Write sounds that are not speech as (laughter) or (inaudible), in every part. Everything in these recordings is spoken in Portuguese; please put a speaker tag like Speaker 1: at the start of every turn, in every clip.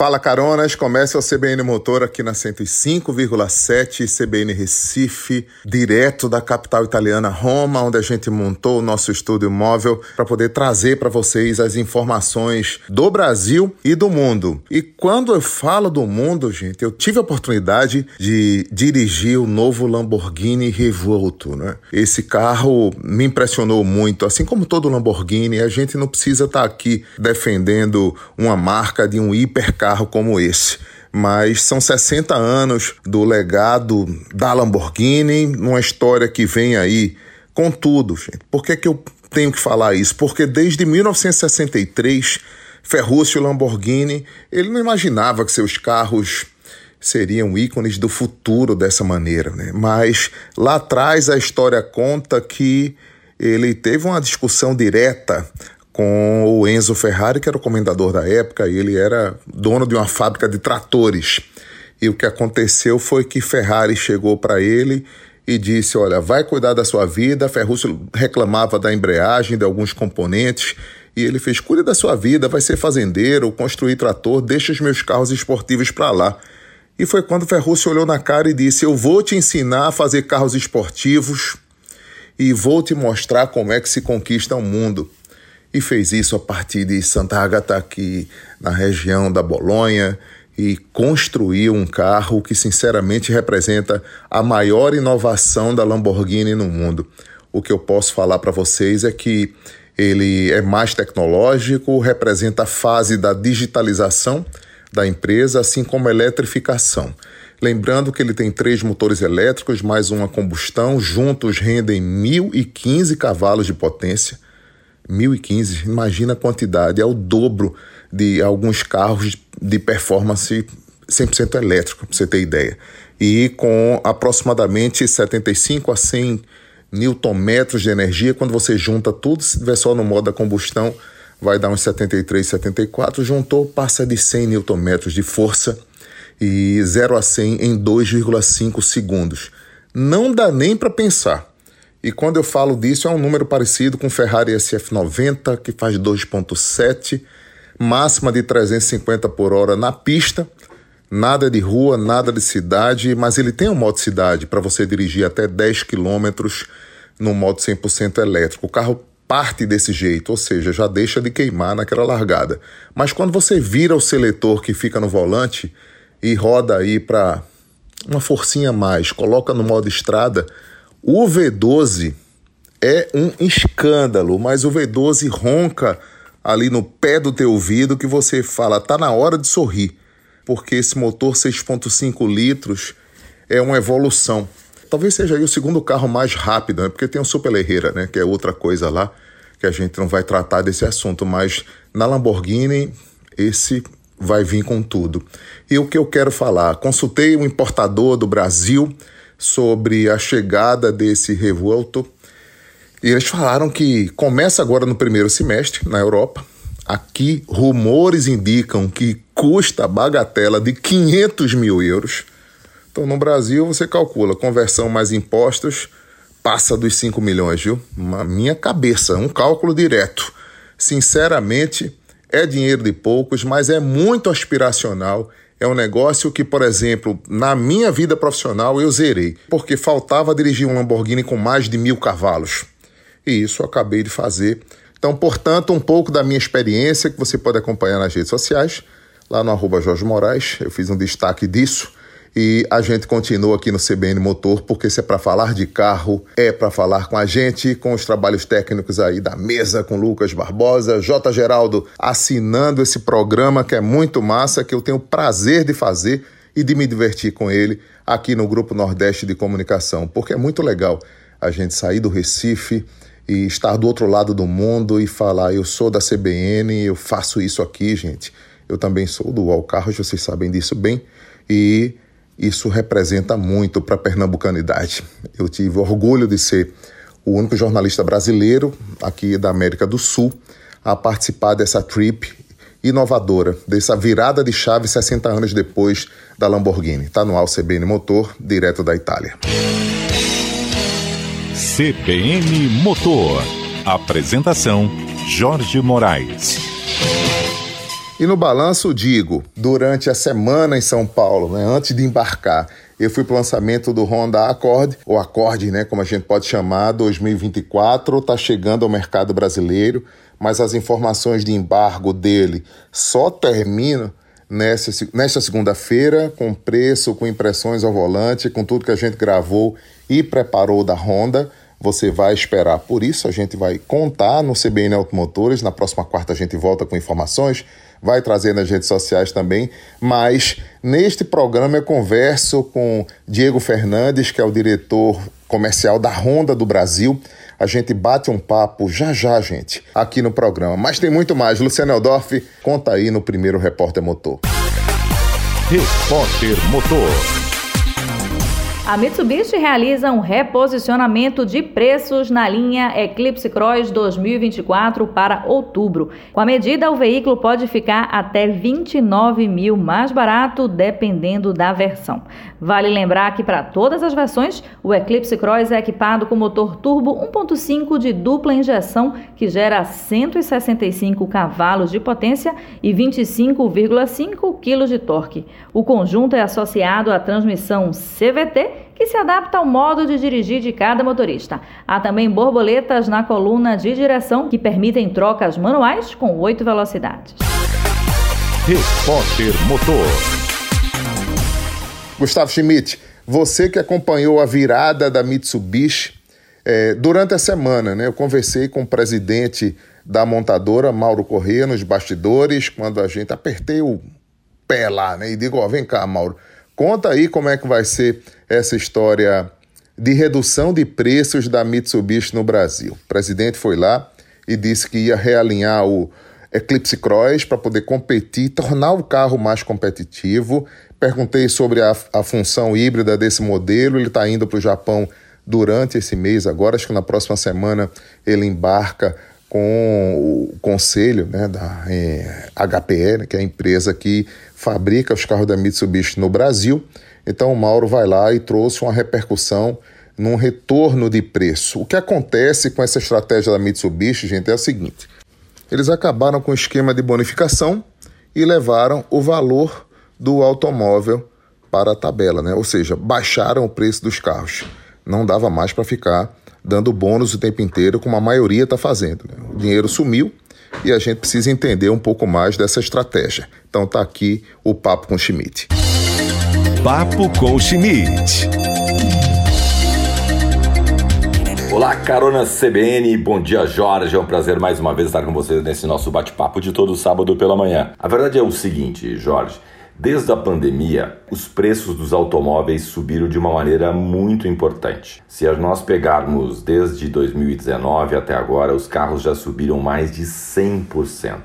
Speaker 1: Fala Caronas, começa o CBN Motor aqui na 105,7 CBN Recife, direto da capital italiana Roma, onde a gente montou o nosso estúdio móvel para poder trazer para vocês as informações do Brasil e do mundo. E quando eu falo do mundo, gente, eu tive a oportunidade de dirigir o novo Lamborghini Revolto, né? Esse carro me impressionou muito, assim como todo Lamborghini, a gente não precisa estar tá aqui defendendo uma marca de um hipercar carro como esse. Mas são 60 anos do legado da Lamborghini, uma história que vem aí com tudo, gente. Por que, que eu tenho que falar isso? Porque desde 1963, Ferruccio Lamborghini, ele não imaginava que seus carros seriam ícones do futuro dessa maneira, né? Mas lá atrás a história conta que ele teve uma discussão direta com o Enzo Ferrari, que era o comendador da época, e ele era dono de uma fábrica de tratores. E o que aconteceu foi que Ferrari chegou para ele e disse: Olha, vai cuidar da sua vida. Ferruccio reclamava da embreagem, de alguns componentes. E ele fez: Cuide da sua vida, vai ser fazendeiro, construir trator, deixa os meus carros esportivos para lá. E foi quando Ferruccio olhou na cara e disse: Eu vou te ensinar a fazer carros esportivos e vou te mostrar como é que se conquista o mundo e fez isso a partir de Santa Agata, aqui na região da Bolonha, e construiu um carro que sinceramente representa a maior inovação da Lamborghini no mundo. O que eu posso falar para vocês é que ele é mais tecnológico, representa a fase da digitalização da empresa, assim como a eletrificação. Lembrando que ele tem três motores elétricos mais uma combustão, juntos rendem 1.015 cavalos de potência 1015, imagina a quantidade, é o dobro de alguns carros de performance 100% elétrico, para você ter ideia. E com aproximadamente 75 a 100 newton-metros de energia, quando você junta tudo, se tiver só no modo da combustão, vai dar uns 73, 74. Juntou, passa de 100 newton-metros de força e 0 a 100 em 2,5 segundos. Não dá nem para pensar. E quando eu falo disso, é um número parecido com Ferrari SF90, que faz 2,7, máxima de 350 por hora na pista, nada de rua, nada de cidade, mas ele tem um modo cidade para você dirigir até 10 quilômetros no modo 100% elétrico. O carro parte desse jeito, ou seja, já deixa de queimar naquela largada. Mas quando você vira o seletor que fica no volante e roda aí para uma forcinha mais, coloca no modo estrada, o V12 é um escândalo, mas o V12 ronca ali no pé do teu ouvido que você fala, tá na hora de sorrir, porque esse motor 6.5 litros é uma evolução. Talvez seja aí o segundo carro mais rápido, né? porque tem o Super Herrera, né? que é outra coisa lá, que a gente não vai tratar desse assunto, mas na Lamborghini esse vai vir com tudo. E o que eu quero falar, consultei um importador do Brasil, sobre a chegada desse revolto. E eles falaram que começa agora no primeiro semestre na Europa. Aqui, rumores indicam que custa bagatela de 500 mil euros. Então, no Brasil, você calcula conversão mais impostos, passa dos 5 milhões, viu? Na minha cabeça, um cálculo direto. Sinceramente, é dinheiro de poucos, mas é muito aspiracional é um negócio que, por exemplo, na minha vida profissional eu zerei, porque faltava dirigir um Lamborghini com mais de mil cavalos. E isso eu acabei de fazer. Então, portanto, um pouco da minha experiência que você pode acompanhar nas redes sociais, lá no arroba Jorge Moraes, eu fiz um destaque disso. E a gente continua aqui no CBN Motor, porque se é para falar de carro, é para falar com a gente, com os trabalhos técnicos aí da mesa, com Lucas Barbosa, J. Geraldo assinando esse programa que é muito massa, que eu tenho o prazer de fazer e de me divertir com ele aqui no Grupo Nordeste de Comunicação, porque é muito legal a gente sair do Recife e estar do outro lado do mundo e falar: eu sou da CBN, eu faço isso aqui, gente. Eu também sou do All Carros, vocês sabem disso bem. E isso representa muito para a pernambucanidade. Eu tive orgulho de ser o único jornalista brasileiro aqui da América do Sul a participar dessa trip inovadora, dessa virada de chave 60 anos depois da Lamborghini. Está no CBN Motor, direto da Itália.
Speaker 2: CBN Motor. Apresentação: Jorge Moraes.
Speaker 1: E no balanço, digo, durante a semana em São Paulo, né, antes de embarcar, eu fui para o lançamento do Honda Accord, ou Accord, né, como a gente pode chamar, 2024, está chegando ao mercado brasileiro, mas as informações de embargo dele só terminam nessa, nesta segunda-feira, com preço, com impressões ao volante, com tudo que a gente gravou e preparou da Honda. Você vai esperar por isso, a gente vai contar no CBN Automotores. Na próxima quarta a gente volta com informações, vai trazer nas redes sociais também. Mas neste programa eu converso com Diego Fernandes, que é o diretor comercial da Honda do Brasil. A gente bate um papo já já, gente, aqui no programa. Mas tem muito mais. Luciano Eldorf, conta aí no primeiro Repórter Motor.
Speaker 2: Repórter Motor. A Mitsubishi realiza um reposicionamento de preços na linha Eclipse Cross 2024 para outubro. Com a medida, o veículo pode ficar até 29 mil mais barato, dependendo da versão. Vale lembrar que para todas as versões, o Eclipse Cross é equipado com motor turbo 1.5 de dupla injeção que gera 165 cavalos de potência e 25,5 kg de torque. O conjunto é associado à transmissão CVT que se adapta ao modo de dirigir de cada motorista. Há também borboletas na coluna de direção que permitem trocas manuais com oito velocidades.
Speaker 1: Repórter Motor. Gustavo Schmidt, você que acompanhou a virada da Mitsubishi é, durante a semana, né? Eu conversei com o presidente da montadora, Mauro Corrêa, nos bastidores, quando a gente apertei o pé lá, né? E digo, ó, vem cá, Mauro, Conta aí como é que vai ser essa história de redução de preços da Mitsubishi no Brasil. O presidente foi lá e disse que ia realinhar o Eclipse Cross para poder competir, tornar o carro mais competitivo. Perguntei sobre a, a função híbrida desse modelo. Ele está indo para o Japão durante esse mês agora. Acho que na próxima semana ele embarca com o conselho né, da é, HPE, né, que é a empresa que fabrica os carros da Mitsubishi no Brasil. Então o Mauro vai lá e trouxe uma repercussão num retorno de preço. O que acontece com essa estratégia da Mitsubishi, gente, é o seguinte: eles acabaram com o esquema de bonificação e levaram o valor do automóvel para a tabela, né? ou seja, baixaram o preço dos carros. Não dava mais para ficar dando bônus o tempo inteiro, como a maioria está fazendo. Né? O dinheiro sumiu e a gente precisa entender um pouco mais dessa estratégia. Então tá aqui o Papo com Schmidt.
Speaker 2: Papo com Schmidt.
Speaker 3: Olá, carona CBN, bom dia Jorge, é um prazer mais uma vez estar com vocês nesse nosso bate-papo de todo sábado pela manhã. A verdade é o seguinte, Jorge, Desde a pandemia, os preços dos automóveis subiram de uma maneira muito importante. Se nós pegarmos desde 2019 até agora, os carros já subiram mais de 100%.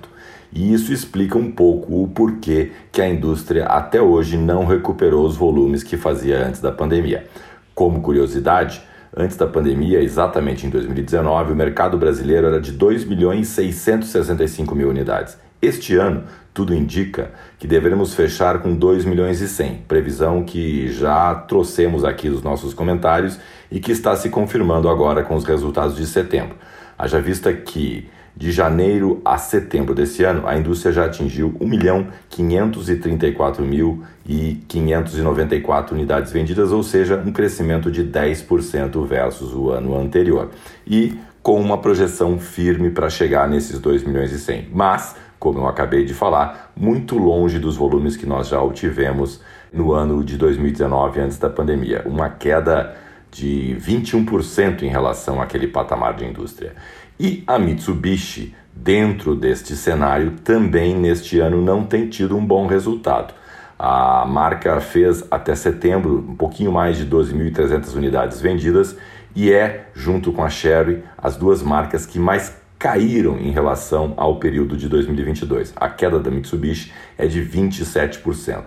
Speaker 3: E isso explica um pouco o porquê que a indústria até hoje não recuperou os volumes que fazia antes da pandemia. Como curiosidade, antes da pandemia, exatamente em 2019, o mercado brasileiro era de 2 milhões 665 mil unidades. Este ano, tudo indica que deveremos fechar com 2 milhões e 100, previsão que já trouxemos aqui nos nossos comentários e que está se confirmando agora com os resultados de setembro. Haja vista que de janeiro a setembro desse ano, a indústria já atingiu 1 milhão 534 mil e 594 unidades vendidas, ou seja, um crescimento de 10% versus o ano anterior. E com uma projeção firme para chegar nesses 2 milhões e 100. Mas como eu acabei de falar, muito longe dos volumes que nós já obtivemos no ano de 2019, antes da pandemia. Uma queda de 21% em relação àquele patamar de indústria. E a Mitsubishi, dentro deste cenário, também neste ano não tem tido um bom resultado. A marca fez até setembro um pouquinho mais de 12.300 unidades vendidas e é, junto com a Sherry, as duas marcas que mais caíram em relação ao período de 2022. A queda da Mitsubishi é de 27%.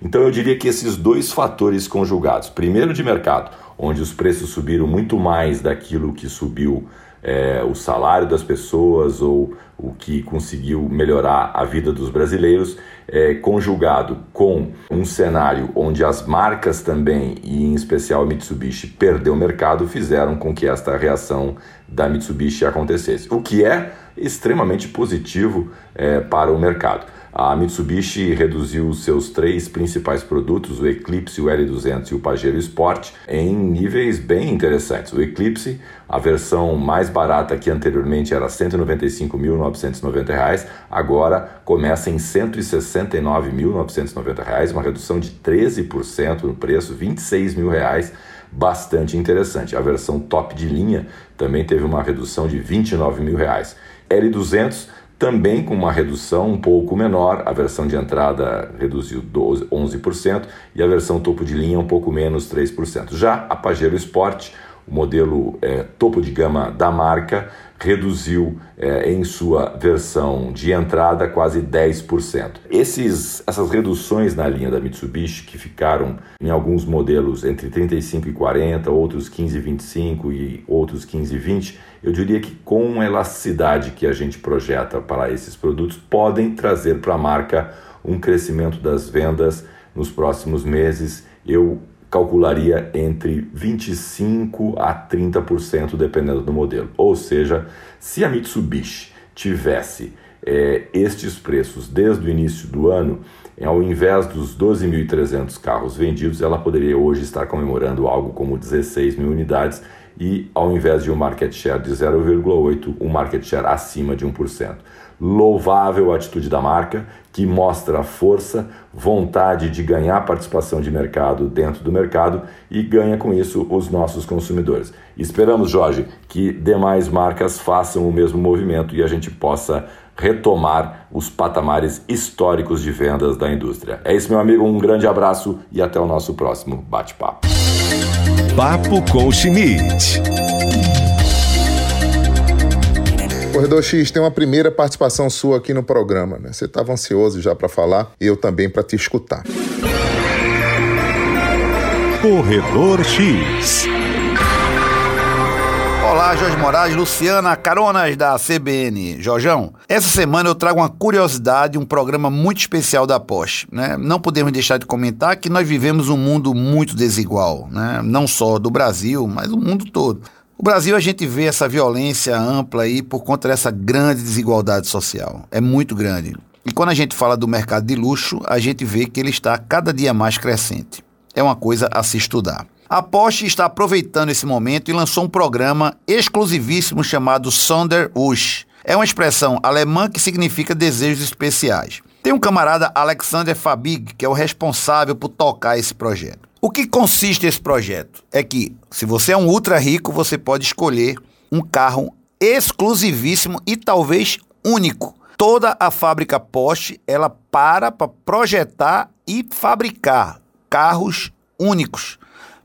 Speaker 3: Então eu diria que esses dois fatores conjugados, primeiro de mercado, onde os preços subiram muito mais daquilo que subiu é, o salário das pessoas ou o que conseguiu melhorar a vida dos brasileiros, é, conjugado com um cenário onde as marcas também, e em especial a Mitsubishi, perdeu mercado, fizeram com que esta reação da Mitsubishi acontecesse, o que é extremamente positivo é, para o mercado. A Mitsubishi reduziu seus três principais produtos, o Eclipse, o L200 e o Pajero Sport, em níveis bem interessantes. O Eclipse, a versão mais barata que anteriormente era R$ 195.990, agora começa em R$ 169.990, uma redução de 13% no preço, 26 mil reais bastante interessante. A versão top de linha também teve uma redução de 29 mil reais. L200 também com uma redução um pouco menor, a versão de entrada reduziu 12, 11% e a versão topo de linha um pouco menos, 3%. Já a Pajero Sport, o modelo é, topo de gama da marca, reduziu é, em sua versão de entrada quase 10%. Esses, essas reduções na linha da Mitsubishi, que ficaram em alguns modelos entre 35 e 40, outros 15 e 25 e outros 15 e 20, eu diria que com a elasticidade que a gente projeta para esses produtos, podem trazer para a marca um crescimento das vendas nos próximos meses. Eu calcularia entre 25 a 30%, dependendo do modelo. Ou seja, se a Mitsubishi tivesse é, estes preços desde o início do ano, ao invés dos 12.300 carros vendidos, ela poderia hoje estar comemorando algo como 16 mil unidades e, ao invés de um market share de 0,8, um market share acima de 1%. Louvável a atitude da marca, que mostra força, vontade de ganhar participação de mercado dentro do mercado e ganha com isso os nossos consumidores. Esperamos, Jorge, que demais marcas façam o mesmo movimento e a gente possa retomar os patamares históricos de vendas da indústria. É isso, meu amigo, um grande abraço e até o nosso próximo bate-papo.
Speaker 4: Papo com Schmidt.
Speaker 1: Corredor X, tem uma primeira participação sua aqui no programa, né? Você estava ansioso já para falar e eu também para te escutar.
Speaker 4: Corredor X.
Speaker 5: Olá, Jorge Moraes, Luciana, caronas da CBN. Jorjão, essa semana eu trago uma curiosidade, um programa muito especial da Porsche. Né? Não podemos deixar de comentar que nós vivemos um mundo muito desigual, né? não só do Brasil, mas o mundo todo. O Brasil a gente vê essa violência ampla aí por conta dessa grande desigualdade social. É muito grande. E quando a gente fala do mercado de luxo, a gente vê que ele está cada dia mais crescente. É uma coisa a se estudar. A Porsche está aproveitando esse momento e lançou um programa exclusivíssimo chamado Sonderwunsch. É uma expressão alemã que significa desejos especiais. Tem um camarada Alexander Fabig, que é o responsável por tocar esse projeto. O que consiste esse projeto? É que, se você é um ultra rico, você pode escolher um carro exclusivíssimo e talvez único. Toda a fábrica Porsche, ela para para projetar e fabricar carros únicos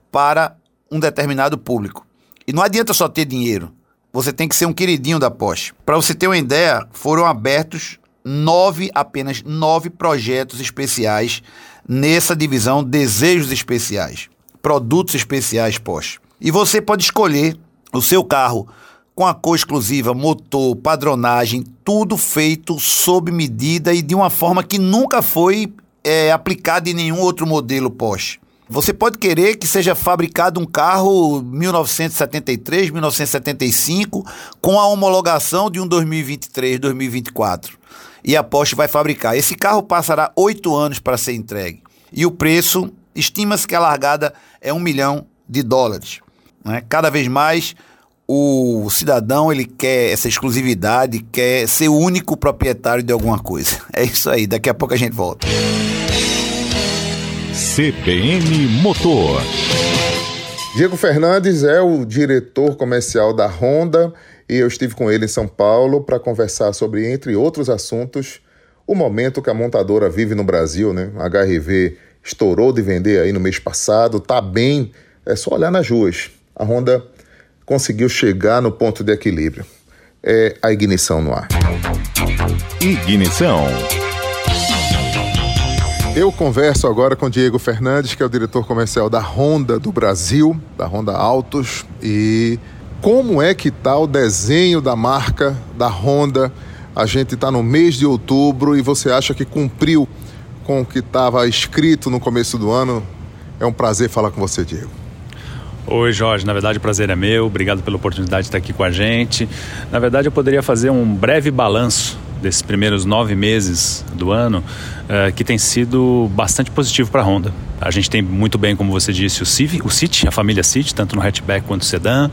Speaker 5: para um determinado público. E não adianta só ter dinheiro. Você tem que ser um queridinho da Porsche. Para você ter uma ideia, foram abertos nove, apenas nove projetos especiais nessa divisão Desejos Especiais, produtos especiais Porsche. E você pode escolher o seu carro com a cor exclusiva, motor, padronagem, tudo feito sob medida e de uma forma que nunca foi é, aplicada em nenhum outro modelo Porsche. Você pode querer que seja fabricado um carro 1973, 1975, com a homologação de um 2023, 2024 e a Porsche vai fabricar. Esse carro passará oito anos para ser entregue. E o preço, estima-se que a largada é um milhão de dólares. Né? Cada vez mais o cidadão ele quer essa exclusividade, quer ser o único proprietário de alguma coisa. (laughs) É isso aí, daqui a pouco a gente volta.
Speaker 4: CBN Motor.
Speaker 1: Diego Fernandes é o diretor comercial da Honda e eu estive com ele em São Paulo para conversar sobre, entre outros assuntos, o momento que a montadora vive no Brasil, né? A HRV estourou de vender aí no mês passado, tá bem, é só olhar nas ruas. A Honda conseguiu chegar no ponto de equilíbrio. É a ignição no ar.
Speaker 4: Ignição.
Speaker 1: Eu converso agora com Diego Fernandes, que é o diretor comercial da Honda do Brasil, da Honda Autos, e como é que está o desenho da marca da Honda? A gente está no mês de outubro e você acha que cumpriu com o que estava escrito no começo do ano? É um prazer falar com você, Diego.
Speaker 6: Oi, Jorge. Na verdade, o prazer é meu. Obrigado pela oportunidade de estar aqui com a gente. Na verdade, eu poderia fazer um breve balanço desses primeiros nove meses do ano uh, que tem sido bastante positivo para a Honda. A gente tem muito bem, como você disse, o Civic, o City, a família City, tanto no hatchback quanto no sedã,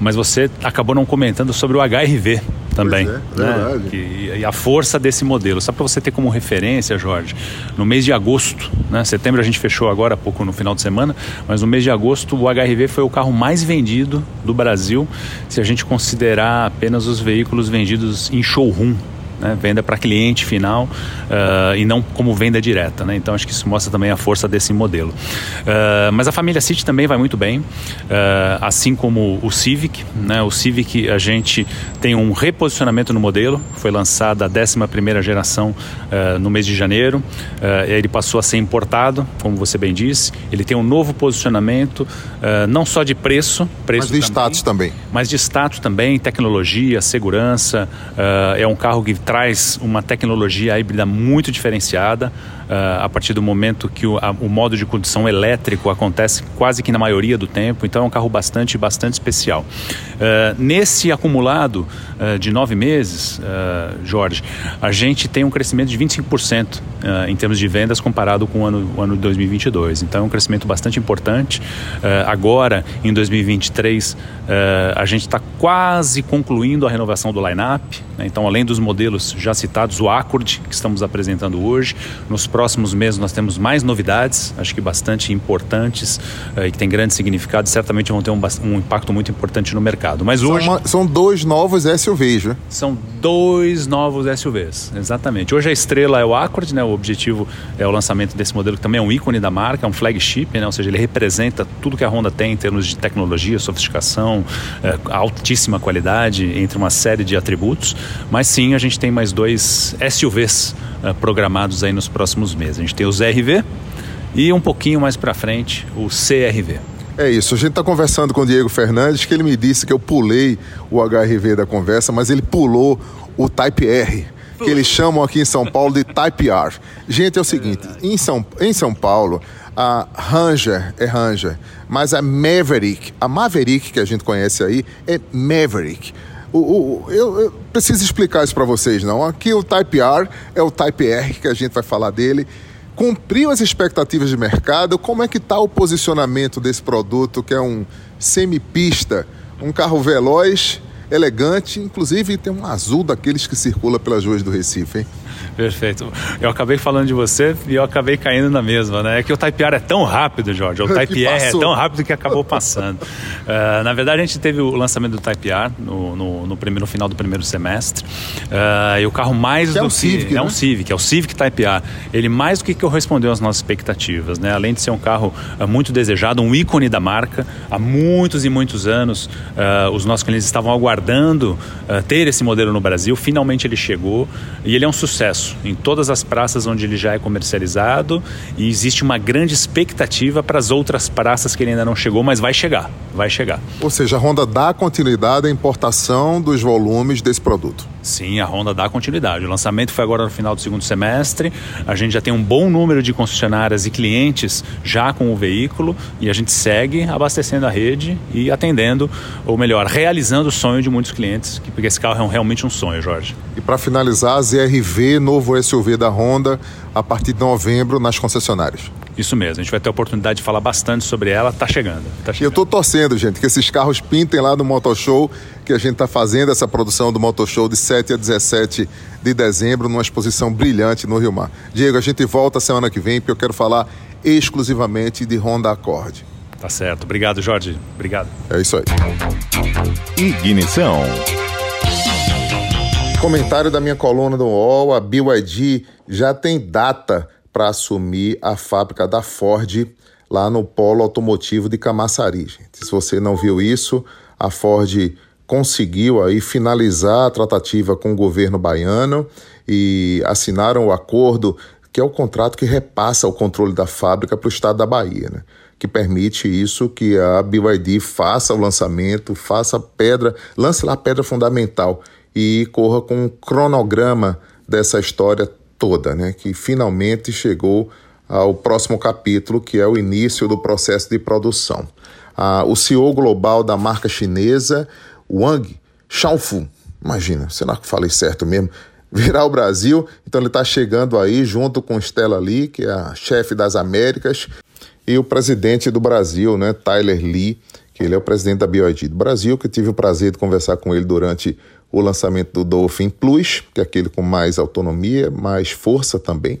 Speaker 6: mas você acabou não comentando sobre o HRV também.
Speaker 1: Pois é,
Speaker 6: né?
Speaker 1: verdade.
Speaker 6: Que, e a força desse modelo. Só para você ter como referência, Jorge, no mês de agosto, né? setembro a gente fechou agora há pouco no final de semana, mas no mês de agosto o HRV foi o carro mais vendido do Brasil, se a gente considerar apenas os veículos vendidos em showroom né, venda para cliente final uh, e não como venda direta. Né? Então acho que isso mostra também a força desse modelo. Uh, mas a família City também vai muito bem, uh, assim como o Civic. Né? O Civic a gente tem um reposicionamento no modelo, foi lançada a 11 geração no mês de janeiro, ele passou a ser importado, como você bem disse, ele tem um novo posicionamento, não só de preço, preço
Speaker 1: Mas de
Speaker 6: também,
Speaker 1: status também.
Speaker 6: Mas de status também, tecnologia, segurança, é um carro que traz uma tecnologia híbrida muito diferenciada uh, a partir do momento que o, a, o, modo de condução elétrico acontece quase que na maioria do tempo. Então é um carro bastante, bastante especial. Uh, nesse acumulado uh, de nove meses, Jorge, a gente tem um crescimento de 25% em termos de vendas comparado com o ano, o ano de 2022. Então é um crescimento bastante importante. agora, em 2023, a gente está quase concluindo a renovação do line-up. Né? Então, além dos modelos já citados, o Accord, que estamos apresentando hoje, nos próximos meses nós temos mais novidades, acho que bastante importantes uh, e que tem grande significado e certamente vão ter um, um, impacto muito importante no mercado. Mas
Speaker 1: são
Speaker 6: hoje.
Speaker 1: Uma, são dois novos SUVs, né?
Speaker 6: São dois novos SUVs, exatamente. Hoje a estrela é o Accord, né? O objetivo é o lançamento desse modelo que também é um ícone da marca, é um flagship, né? Ou seja, ele representa tudo que a Honda tem em termos de tecnologia, sofisticação, altíssima qualidade, entre uma série de atributos. Mas sim, a gente tem mais dois SUVs uh, programados aí nos próximos meses. A gente tem o ZRV e um pouquinho mais para frente o CRV.
Speaker 1: É isso, a gente está conversando com o Diego Fernandes, que ele me disse que eu pulei o HRV da conversa, mas ele pulou o Type R, que eles chamam aqui em São Paulo de Type R. Gente, é o seguinte, em São, em São Paulo, a Ranger é Ranger, mas a Maverick, a Maverick que a gente conhece aí, é Maverick. O, o, eu, eu, preciso explicar isso para vocês, não. Aqui o Type R é o Type R, que a gente vai falar dele. Cumpriu as expectativas de mercado? Como é que está o posicionamento desse produto, que é um semipista, um carro veloz, elegante, inclusive tem um azul daqueles que circula pelas ruas do Recife, hein?
Speaker 6: Perfeito. Eu acabei falando de você e eu acabei caindo na mesma, né? É que o Type R é tão rápido, Jorge. O (laughs) Type R é tão rápido que acabou passando. uh, (laughs) na verdade, a gente teve o lançamento do Type R no, no, no, primeiro, no final do primeiro semestre. Uh, e o carro mais
Speaker 1: que
Speaker 6: do
Speaker 1: é um Civic,
Speaker 6: que...
Speaker 1: né?
Speaker 6: É um Civic, é o Civic Type R. Ele mais do que correspondeu às nossas expectativas, né? Além de ser um carro uh, muito desejado, um ícone da marca. Há muitos e muitos anos, os nossos clientes estavam aguardando ter esse modelo no Brasil. Finalmente ele chegou e ele é um sucesso em todas as praças onde ele já é comercializado e existe uma grande expectativa para as outras praças que ele ainda não chegou, mas vai chegar, vai chegar.
Speaker 1: Ou seja, a Honda dá continuidade à importação dos volumes desse produto.
Speaker 6: Sim, a Honda dá continuidade. O lançamento foi agora no final do segundo semestre. A gente já tem um bom número de concessionárias e clientes já com o veículo e a gente segue abastecendo a rede e atendendo, ou melhor, realizando o sonho de muitos clientes, porque esse carro é um, realmente um sonho, Jorge.
Speaker 1: E para finalizar, a ZRV, novo SUV da Honda, a partir de novembro nas concessionárias.
Speaker 6: Isso mesmo, a gente vai ter a oportunidade de falar bastante sobre ela, tá chegando. Tá chegando.
Speaker 1: E eu tô torcendo, gente, que esses carros pintem lá no Motoshow, que a gente tá fazendo essa produção do Motoshow de 7 a 17 de dezembro, numa exposição brilhante no Rio Mar. Diego, a gente volta semana que vem, porque eu quero falar exclusivamente de Honda Accord.
Speaker 6: Tá certo. Obrigado, Jorge. Obrigado.
Speaker 1: É isso aí.
Speaker 4: Ignição.
Speaker 1: Comentário da minha coluna do UOL, a BYD já tem data para assumir a fábrica da Ford lá no polo automotivo de Camaçari. Gente. Se você não viu isso, a Ford conseguiu aí finalizar a tratativa com o governo baiano e assinaram o acordo que é o contrato que repassa o controle da fábrica para o estado da Bahia, né? que permite isso que a BYD faça o lançamento, faça pedra, lance lá a pedra fundamental e corra com um cronograma dessa história toda, né? Que finalmente chegou ao próximo capítulo, que é o início do processo de produção. Ah, o CEO global da marca chinesa, Wang Xiaofu, imagina, será que falei certo mesmo? (laughs) virar o Brasil. Então ele está chegando aí junto com Stella Lee, que é a chefe das Américas, e o presidente do Brasil, né, Tyler Lee, ele é o presidente da BioID do Brasil, que eu tive o prazer de conversar com ele durante o lançamento do Dolphin Plus, que é aquele com mais autonomia, mais força também,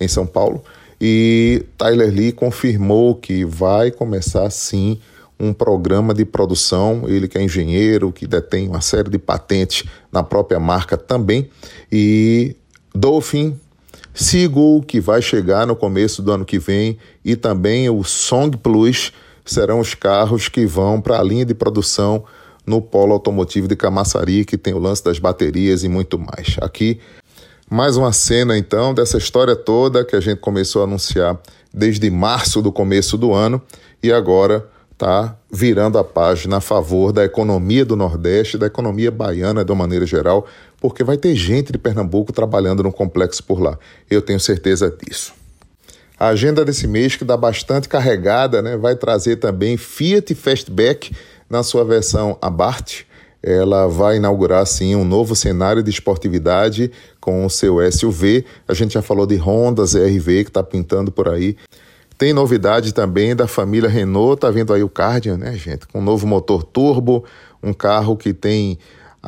Speaker 1: em São Paulo. E Tyler Lee confirmou que vai começar sim um programa de produção, ele que é engenheiro, que detém uma série de patentes na própria marca também, e Dolphin, Seagull, que vai chegar no começo do ano que vem, e também o Song Plus serão os carros que vão para a linha de produção no polo automotivo de Camaçari, que tem o lance das baterias e muito mais. Aqui, mais uma cena então dessa história toda que a gente começou a anunciar desde março do começo do ano e agora está virando a página a favor da economia do Nordeste, da economia baiana de uma maneira geral, porque vai ter gente de Pernambuco trabalhando no complexo por lá. Eu tenho certeza disso. A agenda desse mês, que dá bastante carregada, né, vai trazer também Fiat Fastback na sua versão Abarth. Ela vai inaugurar, sim, um novo cenário de esportividade com o seu SUV. A gente já falou de Honda ZRV, que está pintando por aí. Tem novidade também da família Renault, tá vindo aí o Cardian, né, gente? Com um novo motor turbo, um carro que tem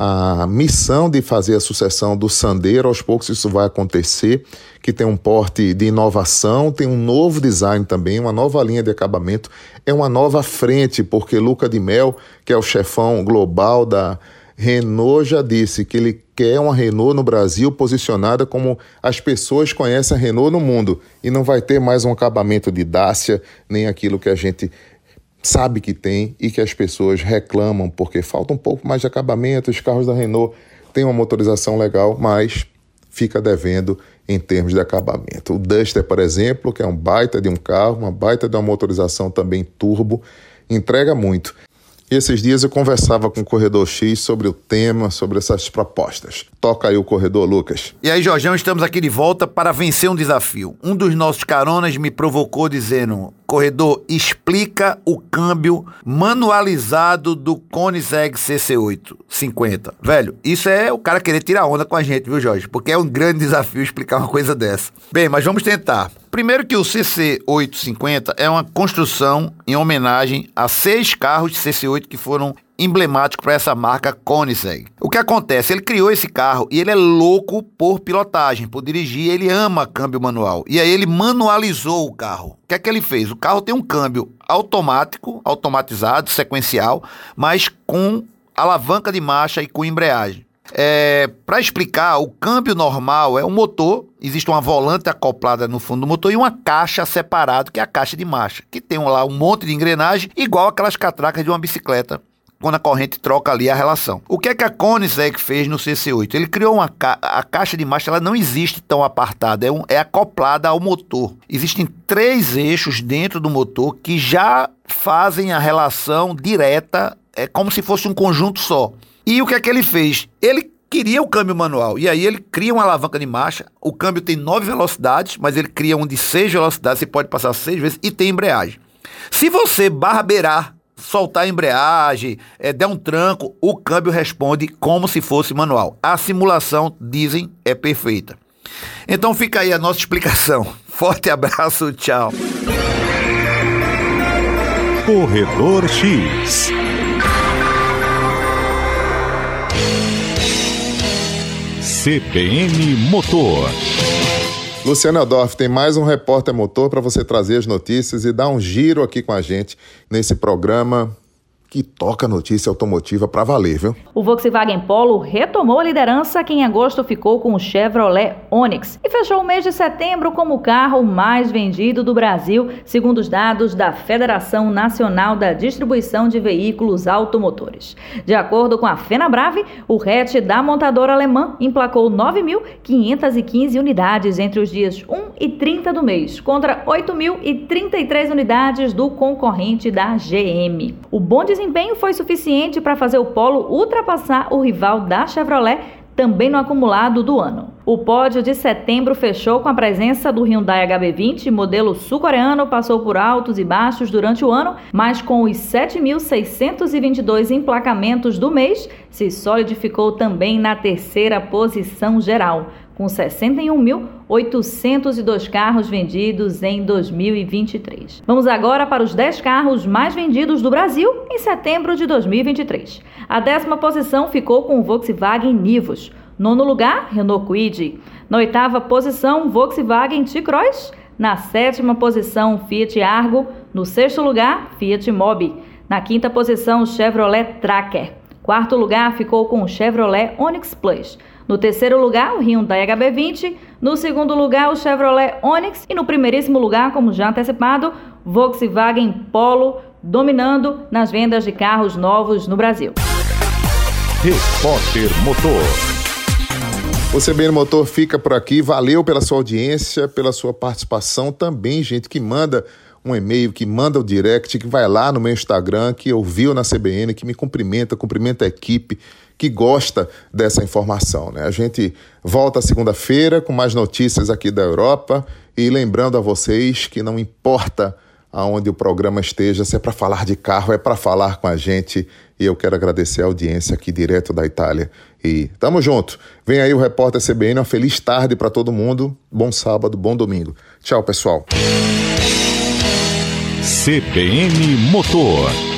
Speaker 1: a missão de fazer a sucessão do Sandero, aos poucos isso vai acontecer, que tem um porte de inovação, tem um novo design também, uma nova linha de acabamento, é uma nova frente, porque Luca de Mel, que é o chefão global da Renault já disse que ele quer uma Renault no Brasil posicionada como as pessoas conhecem a Renault no mundo. E não vai ter mais um acabamento de Dacia, nem aquilo que a gente sabe que tem e que as pessoas reclamam porque falta um pouco mais de acabamento. Os carros da Renault têm uma motorização legal, mas fica devendo em termos de acabamento. O Duster, por exemplo, que é um baita de um carro, uma baita de uma motorização também turbo, entrega muito. E esses dias eu conversava com o Corredor X sobre o tema, sobre essas propostas. Toca aí o Corredor, Lucas.
Speaker 5: E aí, Jorgão, estamos aqui de volta para vencer um desafio. Um dos nossos caronas me provocou dizendo: Corredor, explica o câmbio manualizado do Koenigsegg CC8 50. Velho, isso é o cara querer tirar onda com a gente, viu, Jorge? Porque é um grande (laughs) desafio explicar uma coisa dessa. Bem, mas vamos tentar. Primeiro que o CC850 é uma construção em homenagem a seis carros de CC8 que foram emblemáticos para essa marca Koenigsegg. O que acontece? Ele criou esse carro e ele é louco por pilotagem, por dirigir, ele ama câmbio manual. E aí ele manualizou o carro. O que é que ele fez? O carro tem um câmbio automático, automatizado, sequencial, mas com alavanca de marcha e com embreagem. É, para explicar, o câmbio normal é um motor, existe uma volante acoplada no fundo do motor e uma caixa separada, que é a caixa de marcha, que tem lá um monte de engrenagem, igual aquelas catracas de uma bicicleta, quando a corrente troca ali a relação. O que é que a Koenigsegg fez no CC8? Ele criou uma ca a caixa de marcha, ela não existe tão apartada, é, um, é acoplada ao motor. Existem três eixos dentro do motor que já fazem a relação direta, é como se fosse um conjunto só. E o que é que ele fez? Ele queria o câmbio manual. E aí ele cria uma alavanca de marcha. O câmbio tem nove velocidades, mas ele cria um de seis velocidades. Você pode passar seis vezes e tem embreagem. Se você barbeirar, soltar a embreagem, é, der um tranco, o câmbio responde como se fosse manual. A simulação, dizem, é perfeita. Então fica aí a nossa explicação. (laughs) Forte abraço, tchau.
Speaker 4: Corredor X. CBN Motor.
Speaker 1: Luciana Dorf, tem mais um repórter motor para você trazer as notícias e dar um giro aqui com a gente nesse programa que toca notícia automotiva para valer, viu?
Speaker 2: O Volkswagen Polo retomou a liderança que em agosto ficou com o Chevrolet Onix e fechou o mês de setembro como o carro mais vendido do Brasil, segundo os dados da Federação Nacional da Distribuição de Veículos Automotores. De acordo com a Fenabrave, o hatch da montadora alemã emplacou 9.515 unidades entre os dias 1 e 30 do mês, contra 8.033 unidades do concorrente da GM. O bom desempenho foi suficiente para fazer o Polo ultrapassar o rival da Chevrolet também no acumulado do ano. O pódio de setembro fechou com a presença do Hyundai HB20, modelo sul-coreano, passou por altos e baixos durante o ano, mas com os 7.622 emplacamentos do mês, se solidificou também na terceira posição geral, com 61.802 carros vendidos em 2023. Vamos agora para os 10 carros mais vendidos do Brasil em setembro de 2023. A décima posição ficou com o Volkswagen Nivus. Nono lugar, Renault Kwid. Na oitava posição, Volkswagen T-Cross. Na sétima posição, Fiat Argo. No sexto lugar, Fiat Mobi. Na quinta posição, Chevrolet Tracker. Quarto lugar ficou com o Chevrolet Onix Plus. No terceiro lugar, o Hyundai HB20. No segundo lugar, o Chevrolet Onix. E no primeiríssimo lugar, como já antecipado, Volkswagen Polo, dominando nas vendas de carros novos no Brasil.
Speaker 4: Repórter Motor.
Speaker 1: O CBN Motor fica por aqui. Valeu pela sua audiência, pela sua participação. Também, gente que manda um e-mail, que manda o direct, que vai lá no meu Instagram, que ouviu na CBN, que me cumprimenta, cumprimenta a equipe, que gosta dessa informação. Né? A gente volta segunda-feira com mais notícias aqui da Europa e lembrando a vocês que não importa aonde o programa esteja, se é para falar de carro, é para falar com a gente. E eu quero agradecer a audiência aqui direto da Itália. E tamo junto. Vem aí o repórter CBN, uma feliz tarde para todo mundo. Bom sábado, bom domingo. Tchau, pessoal.
Speaker 4: CBN Motor.